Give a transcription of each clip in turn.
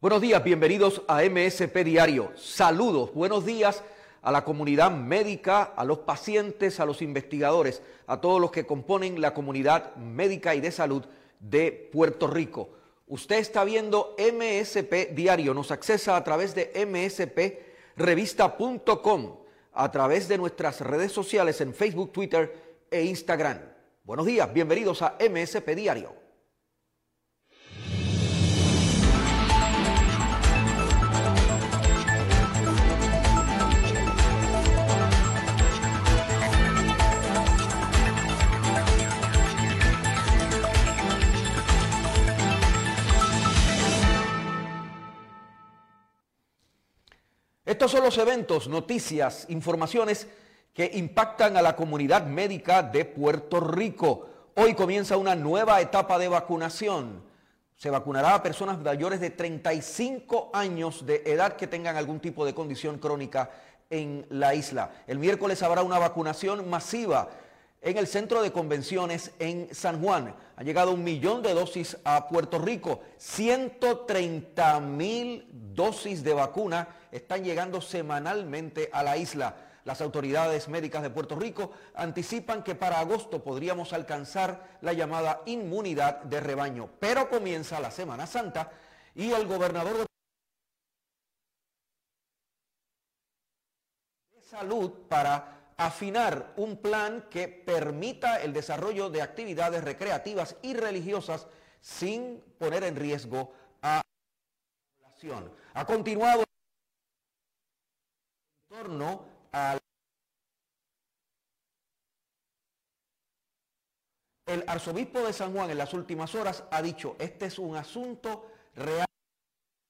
Buenos días, bienvenidos a MSP Diario. Saludos, buenos días a la comunidad médica, a los pacientes, a los investigadores, a todos los que componen la comunidad médica y de salud de Puerto Rico. Usted está viendo MSP Diario, nos accesa a través de msprevista.com, a través de nuestras redes sociales en Facebook, Twitter e Instagram. Buenos días, bienvenidos a MSP Diario. Estos son los eventos, noticias, informaciones que impactan a la comunidad médica de Puerto Rico. Hoy comienza una nueva etapa de vacunación. Se vacunará a personas mayores de 35 años de edad que tengan algún tipo de condición crónica en la isla. El miércoles habrá una vacunación masiva en el centro de convenciones en San Juan. Ha llegado un millón de dosis a Puerto Rico, 130 mil dosis de vacuna están llegando semanalmente a la isla. Las autoridades médicas de Puerto Rico anticipan que para agosto podríamos alcanzar la llamada inmunidad de rebaño, pero comienza la Semana Santa y el gobernador de salud para afinar un plan que permita el desarrollo de actividades recreativas y religiosas sin poner en riesgo a la población. Ha continuado torno al El arzobispo de San Juan en las últimas horas ha dicho, este es un asunto real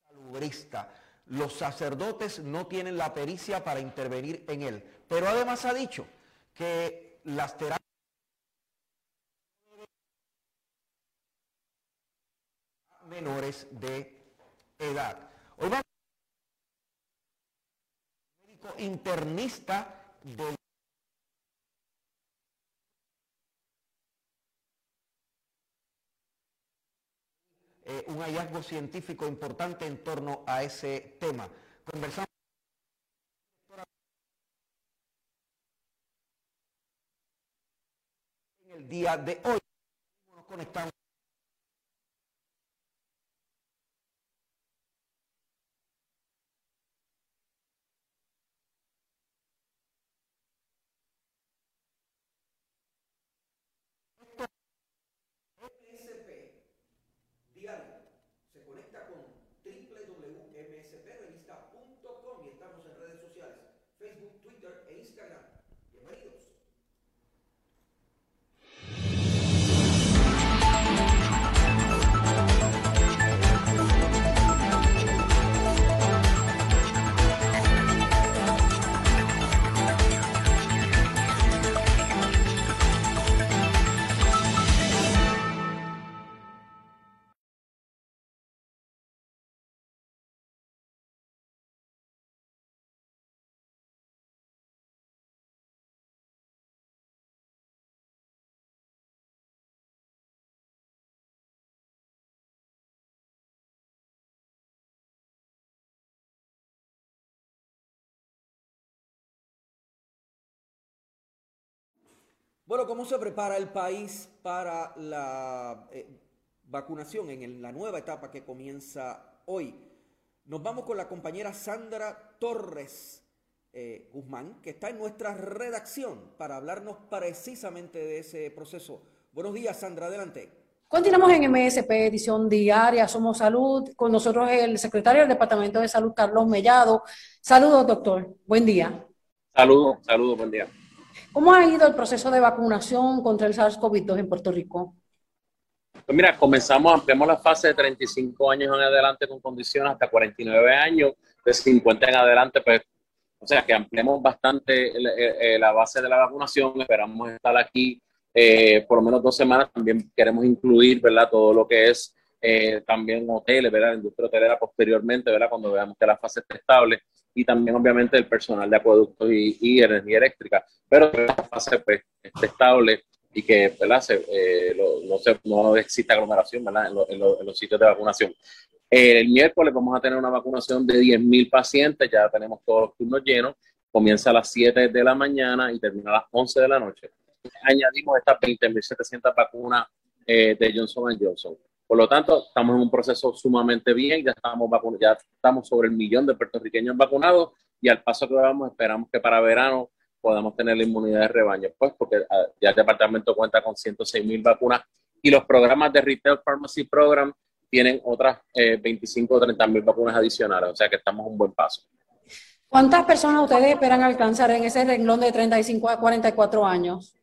salubrista. Los sacerdotes no tienen la pericia para intervenir en él. Pero además ha dicho que las terapias menores de edad. Hoy internista del eh, un hallazgo científico importante en torno a ese tema en el día de hoy. Nos conectamos Bueno, ¿cómo se prepara el país para la eh, vacunación en la nueva etapa que comienza hoy? Nos vamos con la compañera Sandra Torres eh, Guzmán, que está en nuestra redacción para hablarnos precisamente de ese proceso. Buenos días, Sandra, adelante. Continuamos en MSP, edición diaria, Somos Salud. Con nosotros el secretario del Departamento de Salud, Carlos Mellado. Saludos, doctor. Buen día. Saludos, saludos, buen día. ¿Cómo ha ido el proceso de vacunación contra el SARS-CoV-2 en Puerto Rico? Pues mira, comenzamos, ampliamos la fase de 35 años en adelante con condiciones hasta 49 años, de 50 en adelante, pues, o sea, que ampliamos bastante la base de la vacunación. Esperamos estar aquí eh, por lo menos dos semanas. También queremos incluir, ¿verdad? Todo lo que es eh, también hoteles, ¿verdad? La industria hotelera posteriormente, ¿verdad? Cuando veamos que la fase está estable y también obviamente el personal de acueductos y, energía eléctrica, pero la fase pues, esté estable y que ¿verdad? Eh, no, se, no exista aglomeración ¿verdad? En, los sitios de vacunación. el miércoles vamos a tener una vacunación de 10.000 pacientes, ya tenemos todos los turnos llenos, comienza a las 7 de la mañana y termina a las 11 de la noche. Añadimos estas 20.700 vacunas eh, de Johnson Johnson. Por lo tanto, estamos en un proceso sumamente bien, ya estamos, ya estamos sobre el millón de puertorriqueños vacunados y al paso que vamos esperamos que para verano podamos tener la inmunidad de rebaño, pues porque ah, ya el departamento cuenta con 106 mil vacunas y los programas de Retail Pharmacy Program tienen otras 25 o 30 mil vacunas adicionales, o sea que estamos en un buen paso. ¿Cuántas personas ustedes esperan alcanzar en ese renglón de 35 a 44 años?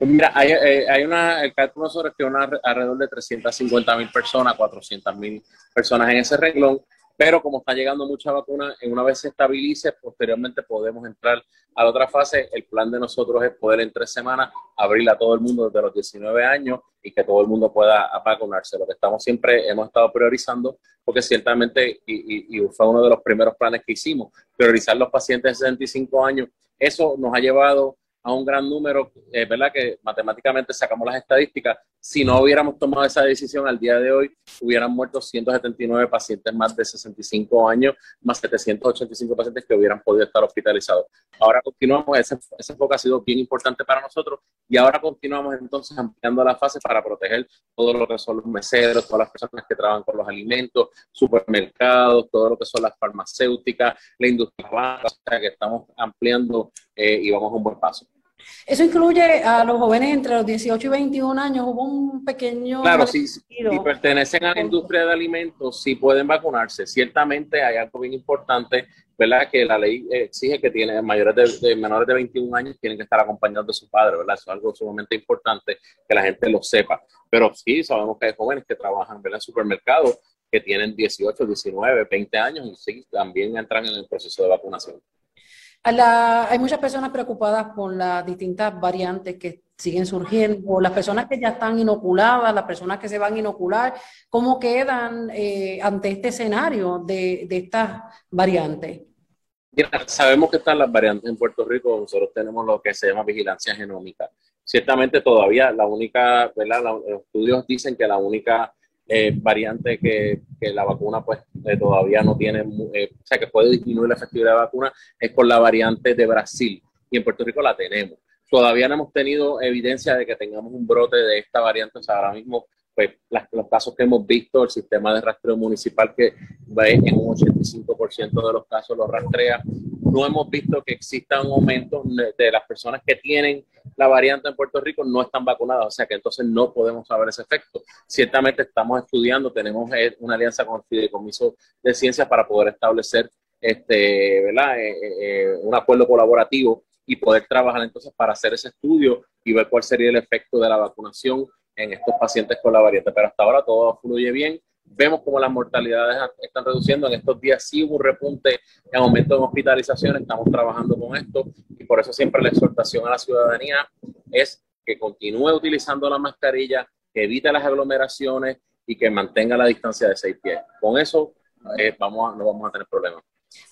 Pues mira, hay, eh, hay, una, el cálculo sobre que una, alrededor de 350 mil personas, 400 mil personas en ese renglón, pero como está llegando mucha vacuna, una vez se estabilice, posteriormente podemos entrar a la otra fase. El plan de nosotros es poder en tres semanas abrir a todo el mundo desde los 19 años y que todo el mundo pueda vacunarse. Lo que estamos siempre, hemos estado priorizando, porque ciertamente, y, y fue uno de los primeros planes que hicimos, priorizar los pacientes de 65 años. Eso nos ha llevado a un gran número, eh, ¿verdad? Que matemáticamente sacamos las estadísticas. Si no hubiéramos tomado esa decisión al día de hoy, hubieran muerto 179 pacientes más de 65 años, más 785 pacientes que hubieran podido estar hospitalizados. Ahora continuamos, ese, enfoque ha sido bien importante para nosotros y ahora continuamos entonces ampliando la fase para proteger todo lo que son los meseros, todas las personas que trabajan con los alimentos, supermercados, todo lo que son las farmacéuticas, la industria, o sea que estamos ampliando eh, y vamos a un buen paso. Eso incluye a los jóvenes entre los 18 y 21 años. Hubo un pequeño. Claro, si, pertenecen a la industria de alimentos, sí pueden vacunarse. Ciertamente hay algo bien importante, ¿verdad? Que la ley exige que tienen mayores de, menores de 21 años tienen que estar acompañados de su padre, ¿verdad? Eso es algo sumamente importante que la gente lo sepa. Pero sí, sabemos que hay jóvenes que trabajan, ¿verdad? En supermercados que tienen 18, 19, 20 años y sí, también entran en el proceso de vacunación hay muchas personas preocupadas por las distintas variantes que siguen surgiendo, las personas que ya están inoculadas, las personas que se van a inocular, ¿cómo quedan eh, ante este escenario de, de estas variantes? sabemos que están las variantes en Puerto Rico, nosotros tenemos lo que se llama vigilancia genómica. Ciertamente todavía la única, ¿verdad? Los estudios dicen que la única eh, variante que, que, la vacuna pues eh, todavía no tiene, eh, o sea, que puede disminuir la efectividad de la vacuna, es por la variante de Brasil. Y en Puerto Rico la tenemos. Todavía no hemos tenido evidencia de que tengamos un brote de esta variante. O sea, ahora mismo, pues los casos que hemos visto, el sistema de rastreo municipal que va en un 85% de los casos lo rastrea, no hemos visto que exista un aumento de las personas que tienen la variante en Puerto Rico no están vacunadas, o sea que entonces no podemos saber ese efecto. Ciertamente estamos estudiando, tenemos eh, una alianza con el Fideicomiso de Ciencias para poder establecer este, ¿verdad? Eh, eh, un acuerdo colaborativo y poder trabajar entonces para hacer ese estudio y ver cuál sería el efecto de la vacunación en estos pacientes con la variante. Pero hasta ahora todo fluye bien vemos como las mortalidades están reduciendo. En estos días sí hubo un repunte en aumento de hospitalizaciones, estamos trabajando con esto y por eso siempre la exhortación a la ciudadanía es que continúe utilizando la mascarilla, que evite las aglomeraciones y que mantenga la distancia de seis pies. Con eso eh, vamos no vamos a tener problemas.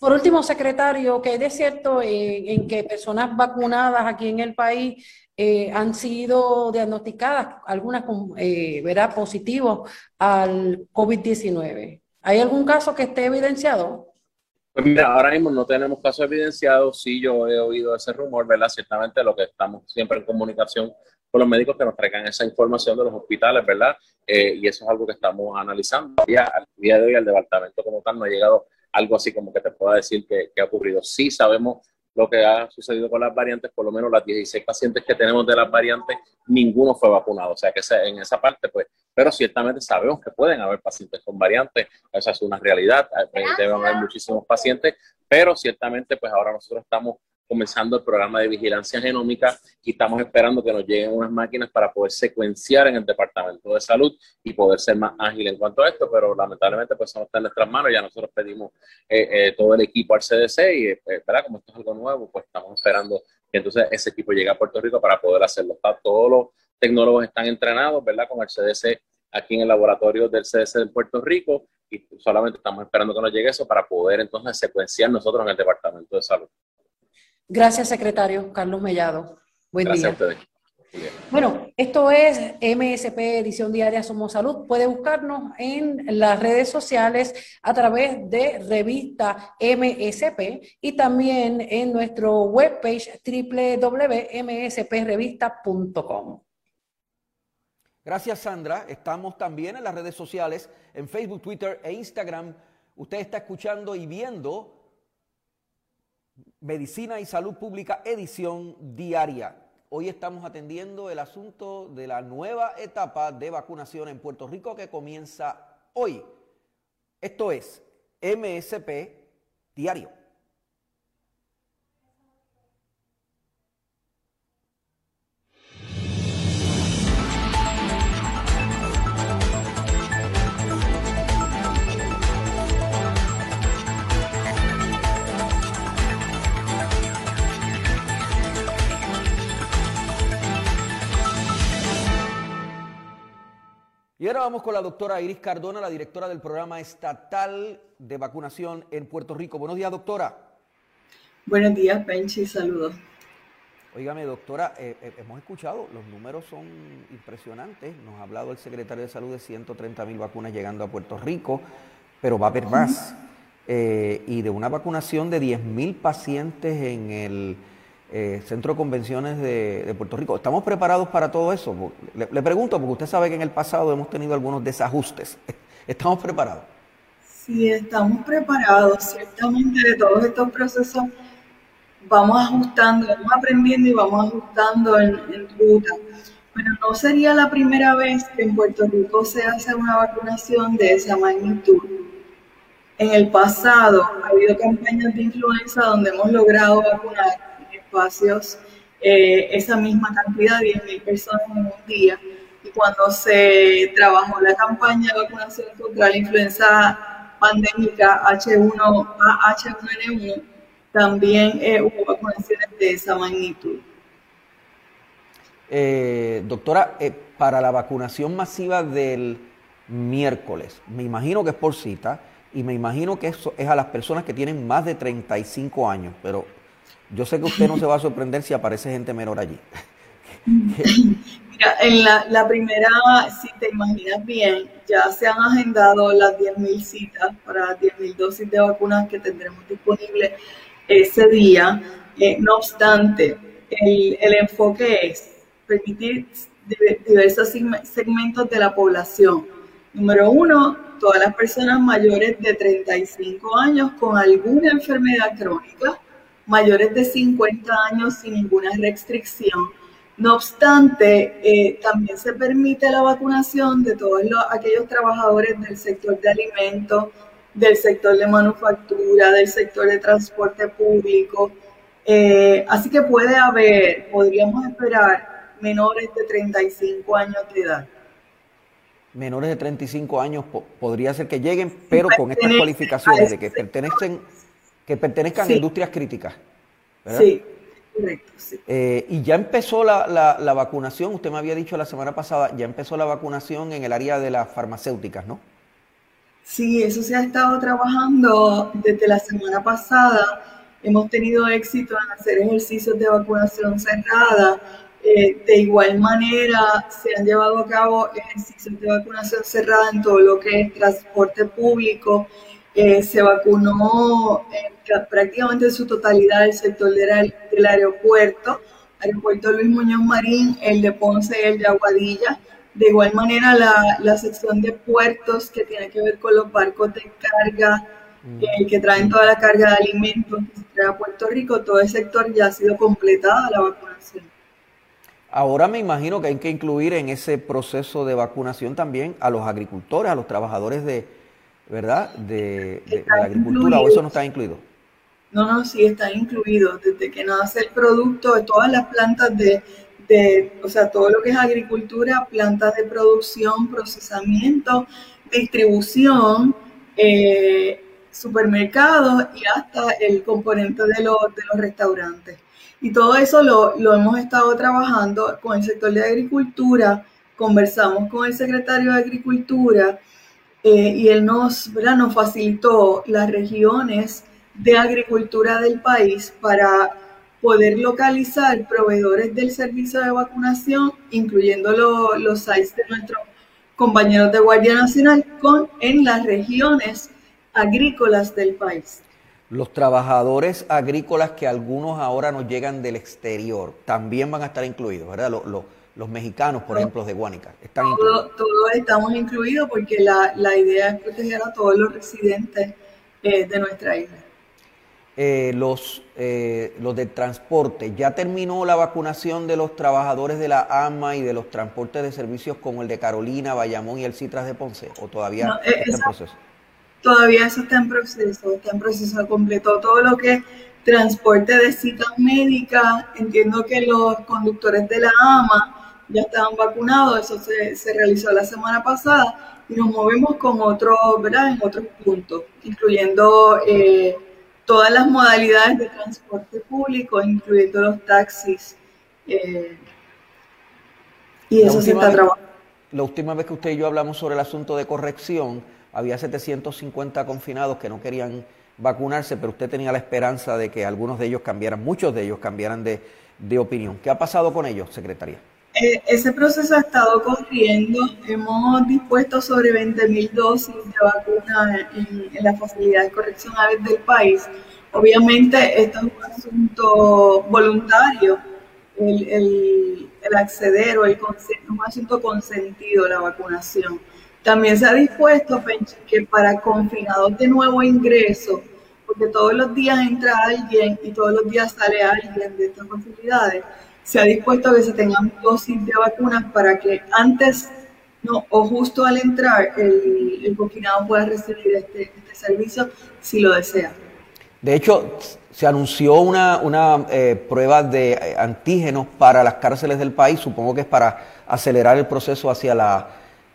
Por último, secretario, ¿qué es cierto en, que personas vacunadas aquí en el país eh, han sido diagnosticadas, algunas con, eh, ¿verdad? positivos al COVID-19. ¿Hay algún caso que esté evidenciado? Pues mira, ahora mismo no tenemos casos evidenciados. Sí, yo he oído ese rumor, ¿verdad? Ciertamente lo que estamos siempre en comunicación con los médicos que nos traigan esa información de los hospitales, ¿verdad? Eh, y eso es algo que estamos analizando. Ya al día de hoy, el departamento como tal no ha llegado algo así como que te pueda decir que, que ha ocurrido. Sí sabemos lo que ha sucedido con las variantes, por lo menos las 16 pacientes que tenemos de las variantes, ninguno fue vacunado. O sea que en esa parte, pues, pero ciertamente sabemos que pueden haber pacientes con variantes, esa es una realidad, eh, deben haber muchísimos pacientes, pero ciertamente, pues ahora nosotros estamos comenzando el programa de vigilancia genómica y estamos esperando que nos lleguen unas máquinas para poder secuenciar en el Departamento de Salud y poder ser más ágil en cuanto a esto, pero lamentablemente pues no está en nuestras manos, ya nosotros pedimos eh, eh, todo el equipo al CDC y, eh, ¿verdad? Como esto es algo nuevo, pues estamos esperando que entonces ese equipo llegue a Puerto Rico para poder hacerlo. todos los tecnólogos están entrenados, ¿verdad? Con el CDC aquí en el laboratorio del CDC de Puerto Rico y solamente estamos esperando que nos llegue eso para poder entonces secuenciar nosotros en el Departamento de Salud. Gracias, secretario Carlos Mellado. Buen Gracias día. Bueno, esto es MSP Edición Diaria Somos Salud. Puede buscarnos en las redes sociales a través de revista MSP y también en nuestro webpage www.msprevista.com. Gracias, Sandra. Estamos también en las redes sociales, en Facebook, Twitter e Instagram. Usted está escuchando y viendo Medicina y Salud Pública, edición diaria. Hoy estamos atendiendo el asunto de la nueva etapa de vacunación en Puerto Rico que comienza hoy. Esto es MSP Diario. Y ahora vamos con la doctora Iris Cardona, la directora del programa estatal de vacunación en Puerto Rico. Buenos días, doctora. Buenos días, Penchi, saludos. Óigame, doctora, eh, eh, hemos escuchado, los números son impresionantes. Nos ha hablado el secretario de Salud de 130 mil vacunas llegando a Puerto Rico, pero va a haber más. Eh, y de una vacunación de 10 mil pacientes en el eh, Centro de Convenciones de, Puerto Rico. ¿Estamos preparados para todo eso? Le, pregunto, porque usted sabe que en el pasado hemos tenido algunos desajustes. ¿Estamos preparados? Sí, estamos preparados. Ciertamente de todos estos procesos vamos ajustando, vamos aprendiendo y vamos ajustando en, en ruta. Pero no sería la primera vez que en Puerto Rico se hace una vacunación de esa magnitud. En el pasado ha habido campañas de influenza donde hemos logrado vacunar espacios eh, esa misma cantidad, 10.000 personas en un día. Y cuando se trabajó la campaña de vacunación contra la influenza pandémica H1, H1N1, también eh, hubo vacunaciones de esa magnitud. Eh, doctora, para la vacunación masiva del miércoles, me imagino que es por cita y me imagino que eso es a las personas que tienen más de 35 años, pero yo sé que usted no se va a sorprender si aparece gente menor allí. Mira, en la, primera, si te imaginas bien, ya se han agendado las 10.000 citas para las 10.000 dosis de vacunas que tendremos disponibles ese día. Eh, no obstante, el, enfoque es permitir diversos segmentos de la población. Número uno, todas las personas mayores de 35 años con alguna enfermedad crónica mayores de 50 años sin ninguna restricción. No obstante, eh, también se permite la vacunación de todos los, aquellos trabajadores del sector de alimentos, del sector de manufactura, del sector de transporte público. Eh, así que puede haber, podríamos esperar, menores de 35 años de edad. Menores de 35 años podría ser que lleguen, pero con estas cualificaciones de que pertenecen que pertenezcan a industrias críticas. Sí, correcto. Eh, y ya empezó la, la, vacunación, usted me había dicho la semana pasada, ya empezó la vacunación en el área de las farmacéuticas, ¿no? Sí, eso se ha estado trabajando desde la semana pasada. Hemos tenido éxito en hacer ejercicios de vacunación cerrada. Eh, de igual manera, se han llevado a cabo ejercicios de vacunación cerrada en todo lo que es transporte público eh, se vacunó prácticamente en su totalidad el sector del, del aeropuerto, aeropuerto Luis Muñoz Marín, el de Ponce y el de Aguadilla. De igual manera, la, la sección de puertos que tiene que ver con los barcos de carga, mm. eh, que traen toda la carga de alimentos que se trae a Puerto Rico, todo el sector ya ha sido completada la vacunación. Ahora me imagino que hay que incluir en ese proceso de vacunación también a los agricultores, a los trabajadores de, ¿verdad? De, la agricultura, o eso no está incluido. No, no, sí, están incluidos. Desde que nace el producto, de todas las plantas de, de, o sea, todo lo que es agricultura, plantas de producción, procesamiento, distribución, eh, supermercados y hasta el componente de, los, de los restaurantes. Y todo eso lo, lo, hemos estado trabajando con el sector de agricultura, conversamos con el secretario de Agricultura eh, y él nos, ¿verdad? facilitó las regiones de agricultura del país para poder localizar proveedores del servicio de vacunación, incluyendo los sites de nuestros compañeros de Guardia Nacional, con, en las regiones agrícolas del país. Los trabajadores agrícolas que algunos ahora nos llegan del exterior también van a estar incluidos, ¿verdad? Mexicanos, por ejemplo, de Guánica, están incluidos. Todos estamos incluidos porque la, la, idea es proteger a todos los residentes eh, de nuestra isla. Eh, los, eh, los del transporte, ¿ya terminó la vacunación de los trabajadores de la AMA y de los transportes de servicios como el de Carolina, Bayamón y el Citras de Ponce? ¿O todavía está en proceso? Todavía eso está en proceso, está en proceso. Completó todo lo que es transporte de citas médicas. Entiendo que los conductores de la AMA ya estaban vacunados, eso se, se realizó la semana pasada y nos movemos con otros, ¿verdad? En otros puntos, incluyendo eh, todas las modalidades de transporte público, incluyendo los taxis. Eh, y eso se está trabajando. La última vez que usted y yo hablamos sobre el asunto de corrección, había 750 confinados que no querían vacunarse, pero usted tenía la esperanza de que algunos de ellos cambiaran, muchos de ellos cambiaran de, opinión. ¿Qué ha pasado con ellos, secretaria? Eh, ese proceso ha estado corriendo. Hemos dispuesto sobre 20.000 dosis de vacuna en, las facilidades correccionales del país. Obviamente, esto es un asunto voluntario, el, acceder o el un asunto consentido, la vacunación. También se ha dispuesto que para confinados de nuevo ingreso, porque todos los días entra alguien y todos los días sale alguien de estas facilidades, se ha dispuesto que se tengan dosis de vacunas para que antes no, o justo al entrar el, confinado pueda recibir este, este, servicio si lo desea. De hecho, se anunció una, una eh, prueba de antígenos para las cárceles del país, supongo que es para acelerar el proceso hacia la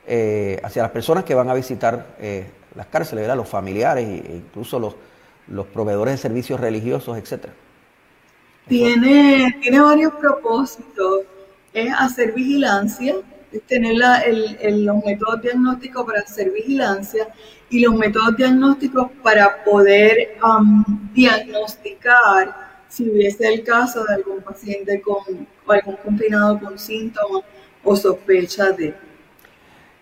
eh, hacia las personas que van a visitar eh, las cárceles, los familiares e incluso los, los proveedores de servicios religiosos, etcétera. Tiene, tiene varios propósitos. Es hacer vigilancia, es tener los métodos diagnósticos para hacer vigilancia y los métodos diagnósticos para poder um, diagnosticar si hubiese el caso de algún paciente con algún confinado con síntomas o sospecha de.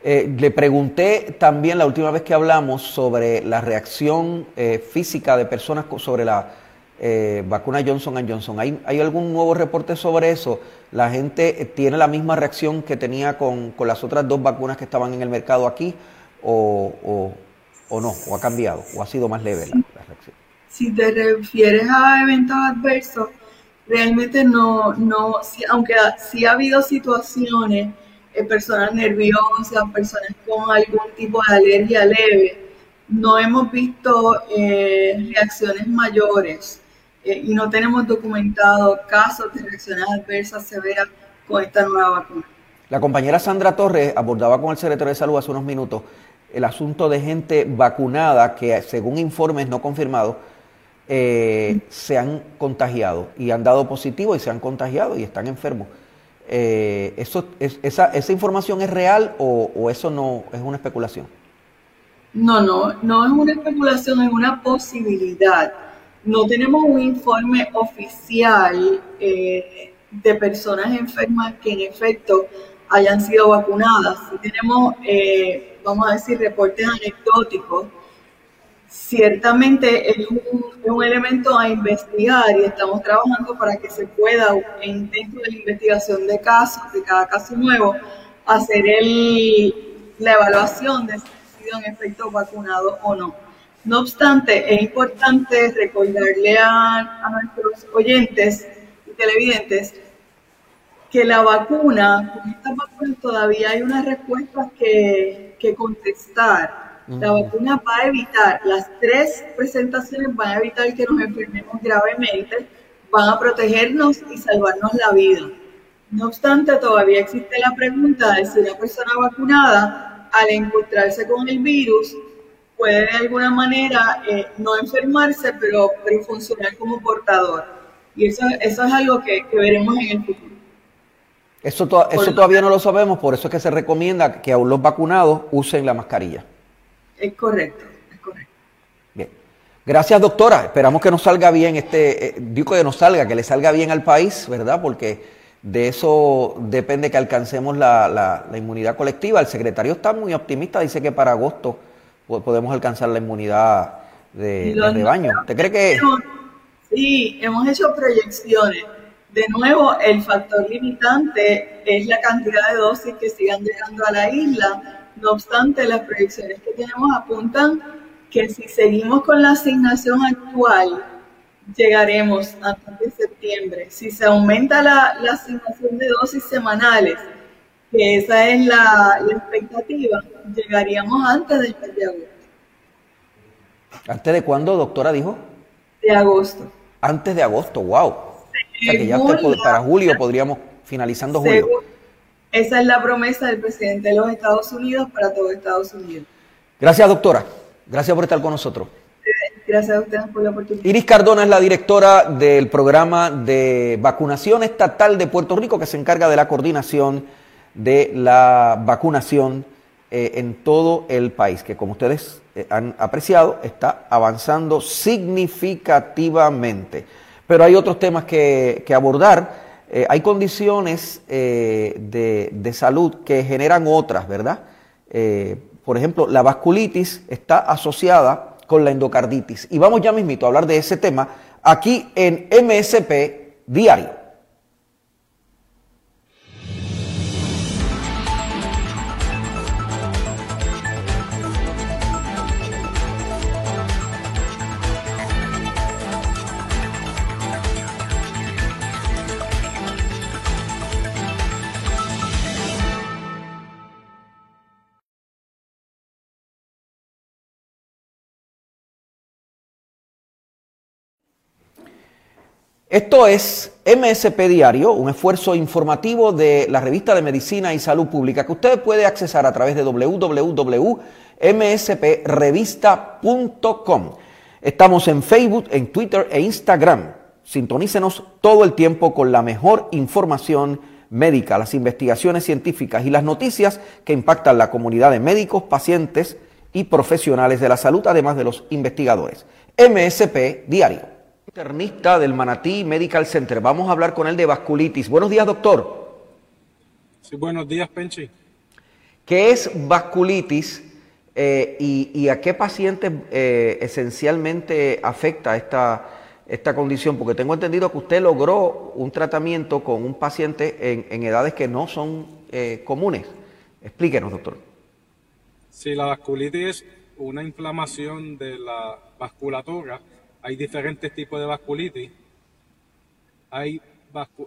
Eh, le pregunté también la última vez que hablamos sobre la reacción eh, física de personas sobre la eh, vacuna Johnson Johnson. ¿Hay, ¿Hay, algún nuevo reporte sobre eso? ¿La gente tiene la misma reacción que tenía con, las otras dos vacunas que estaban en el mercado aquí o, o, no? ¿O ha cambiado? ¿O ha sido más leve la, reacción? Si te refieres a eventos adversos, realmente no, no aunque sí ha habido situaciones eh, personas nerviosas, personas con algún tipo de alergia leve. No hemos visto eh, reacciones mayores eh, y no tenemos documentado casos de reacciones adversas severas con esta nueva vacuna. La compañera Sandra Torres abordaba con el secretario de Salud hace unos minutos el asunto de gente vacunada que, según informes no confirmados, se han contagiado y han dado positivo y se han contagiado y están enfermos. Eh, eso, esa, ¿Esa información es real o, eso no es una especulación? No, no, no es una especulación, es una posibilidad. No tenemos un informe oficial eh, de personas enfermas que en efecto hayan sido vacunadas. tenemos, eh, vamos a decir, reportes anecdóticos ciertamente es un, elemento a investigar y estamos trabajando para que se pueda, en, dentro de la investigación de casos, de cada caso nuevo, hacer el, la evaluación de si ha sido en efecto vacunado o no. No obstante, es importante recordarle a, nuestros oyentes y televidentes que la vacuna, con esta vacuna todavía hay unas respuestas que, que contestar La vacuna va a evitar, las tres presentaciones van a evitar que nos enfermemos gravemente, van a protegernos y salvarnos la vida. No obstante, todavía existe la pregunta de si una persona vacunada, al encontrarse con el virus, puede de alguna manera eh, no enfermarse, pero, pero funcionar como portador. Y eso, eso es algo que, veremos en el futuro. Eso, eso todavía no lo sabemos, por eso es que se recomienda que a los vacunados usen la mascarilla. Es correcto, es correcto. Bien. Gracias, doctora. Esperamos que nos salga bien este, eh, digo que nos salga, que le salga bien al país, ¿verdad? Porque de eso depende que alcancemos la, la, inmunidad colectiva. El secretario está muy optimista, dice que para agosto podemos alcanzar la inmunidad de, de rebaño. ¿Usted cree que...? Sí, hemos hecho proyecciones. De nuevo, el factor limitante es la cantidad de dosis que sigan llegando a la isla no obstante, las proyecciones que tenemos apuntan que si seguimos con la asignación actual, llegaremos antes de septiembre. Si se aumenta la, asignación de dosis semanales, que esa es la, expectativa, llegaríamos antes del mes de agosto. ¿Antes de cuándo, doctora, dijo? De agosto. Antes de agosto, wow. o sea que ya para julio podríamos, finalizando julio. Esa es la promesa del presidente de los Estados Unidos para todo Estados Unidos. Gracias, doctora. Gracias por estar con nosotros. Gracias a ustedes por la oportunidad. Iris Cardona es la directora del programa de vacunación estatal de Puerto Rico que se encarga de la coordinación de la vacunación eh, en todo el país, que como ustedes eh, han apreciado, está avanzando significativamente. Pero hay otros temas que, que abordar. Eh, hay condiciones eh, de, salud que generan otras, ¿verdad? Por ejemplo, la vasculitis está asociada con la endocarditis. Y vamos ya mismito a hablar de ese tema aquí en MSP Diario. Esto es MSP Diario, un esfuerzo informativo de la revista de Medicina y Salud Pública que usted puede accesar a través de www.msprevista.com. Estamos en Facebook, en Twitter e Instagram. Sintonícenos todo el tiempo con la mejor información médica, las investigaciones científicas y las noticias que impactan la comunidad de médicos, pacientes y profesionales de la salud, además de los investigadores. MSP Diario. Internista del Manatí Medical Center. Vamos a hablar con él de vasculitis. Buenos días, doctor. Sí, buenos días, Penchi. ¿Qué es vasculitis eh, y, a qué pacientes eh, esencialmente afecta esta, esta condición? Porque tengo entendido que usted logró un tratamiento con un paciente en, edades que no son eh, comunes. Explíquenos, doctor. Sí, la vasculitis es una inflamación de la vasculatura hay diferentes tipos de vasculitis. Hay,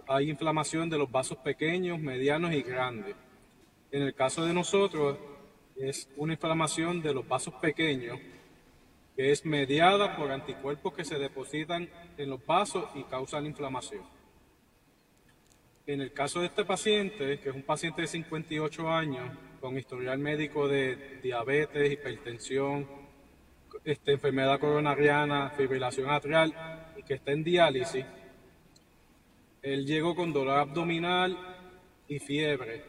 hay inflamación de los vasos pequeños, medianos y grandes. En el caso de nosotros es una inflamación de los vasos pequeños que es mediada por anticuerpos que se depositan en los vasos y causan inflamación. En el caso de este paciente, que es un paciente de 58 años con historial médico de diabetes, hipertensión, este, enfermedad coronariana, fibrilación atrial y que está en diálisis, él llegó con dolor abdominal y fiebre.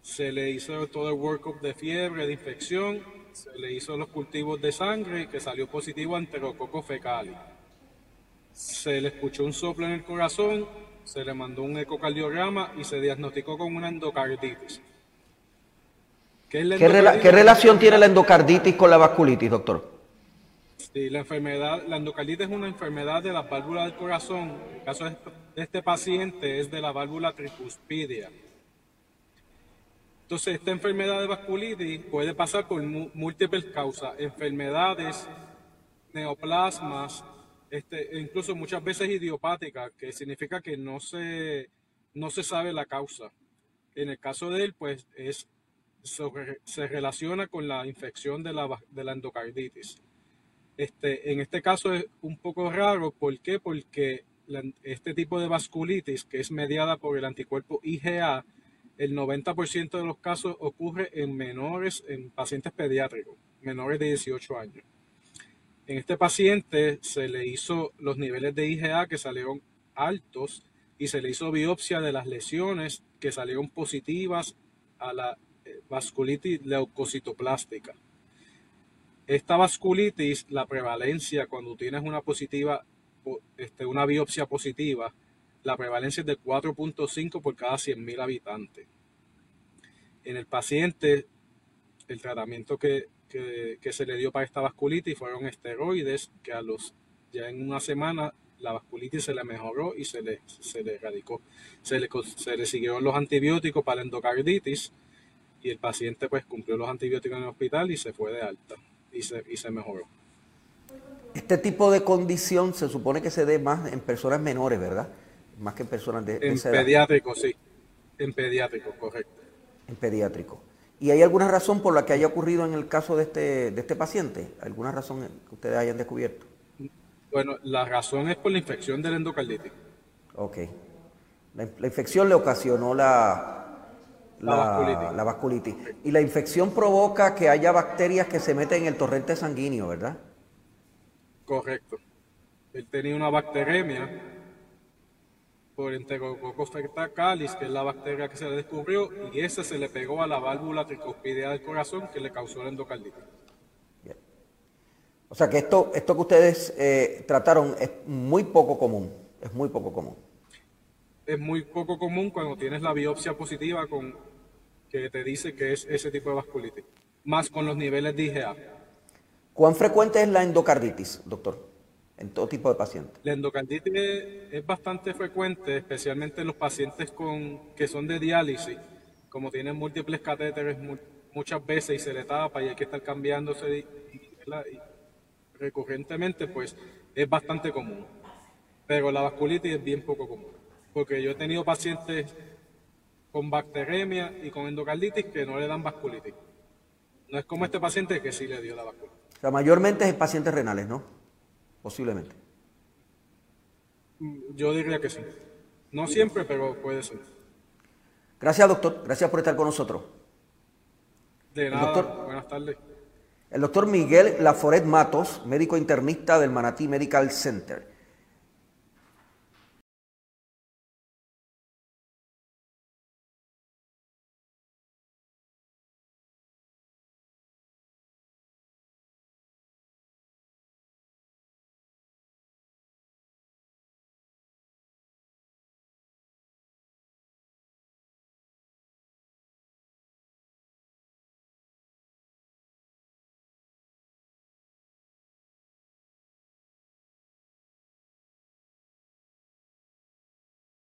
Se le hizo todo el workup de fiebre, de infección, se le hizo los cultivos de sangre que salió positivo a enterococo fecal. Se le escuchó un soplo en el corazón, se le mandó un ecocardiograma y se diagnosticó con una endocarditis. ¿Qué, relación tiene la endocarditis con la vasculitis, doctor? Sí, la enfermedad, la endocarditis es una enfermedad de la válvula del corazón. En el caso de este paciente es de la válvula tricuspidia. Entonces, esta enfermedad de vasculitis puede pasar por múltiples causas, enfermedades, neoplasmas, este, e incluso muchas veces idiopáticas, que significa que no se, no se sabe la causa. En el caso de él, pues es se relaciona con la infección de la, de la endocarditis. Este, en este caso es un poco raro, ¿por qué? Porque este tipo de vasculitis, que es mediada por el anticuerpo IgA, el 90% de los casos ocurre en menores, en pacientes pediátricos, menores de 18 años. En este paciente se le hizo los niveles de IgA que salieron altos y se le hizo biopsia de las lesiones que salieron positivas a la vasculitis leucocitoplástica. Esta vasculitis, la prevalencia cuando tienes una positiva, este, una biopsia positiva, la prevalencia es de 4.5 por cada 100.000 habitantes. En el paciente, el tratamiento que, se le dio para esta vasculitis fueron esteroides, que a los ya en una semana la vasculitis se le mejoró y se le, se le erradicó. Se le, se le siguieron los antibióticos para la endocarditis y el paciente pues cumplió los antibióticos en el hospital y se fue de alta y se, y se mejoró. Este tipo de condición se supone que se dé más en personas menores, ¿verdad? Más que en personas de, En pediátrico, sí. En pediátrico, correcto. En pediátrico. ¿Y hay alguna razón por la que haya ocurrido en el caso de este, de este paciente? ¿Alguna razón que ustedes hayan descubierto? Bueno, la razón es por la infección del endocarditis. Ok. La, infección le ocasionó la, la, la, vasculitis. Y la infección provoca que haya bacterias que se meten en el torrente sanguíneo, ¿verdad? Correcto. Él tenía una bacteremia por Enterococcus calis, que es la bacteria que se le descubrió, y esa se le pegó a la válvula tricuspidea del corazón que le causó la endocarditis. O sea que esto, esto que ustedes eh, trataron es muy poco común, es muy poco común. Es muy poco común cuando tienes la biopsia positiva con que te dice que es ese tipo de vasculitis, más con los niveles de IgA. ¿Cuán frecuente es la endocarditis, doctor? en todo tipo de pacientes. La endocarditis es bastante frecuente, especialmente en los pacientes con, que son de diálisis, como tienen múltiples catéteres muchas veces y se le tapa y hay que estar cambiándose y, recurrentemente, pues es bastante común. Pero la vasculitis es bien poco común, porque yo he tenido pacientes con bacteremia y con endocarditis que no le dan vasculitis. No es como este paciente que sí le dio la vasculitis. O sea, mayormente es en pacientes renales, ¿no? posiblemente. Yo diría que sí. No siempre, pero puede ser. Gracias, doctor. Gracias por estar con nosotros. De nada. Buenas tardes. El doctor Miguel Laforet Matos, médico internista del Manatí Medical Center.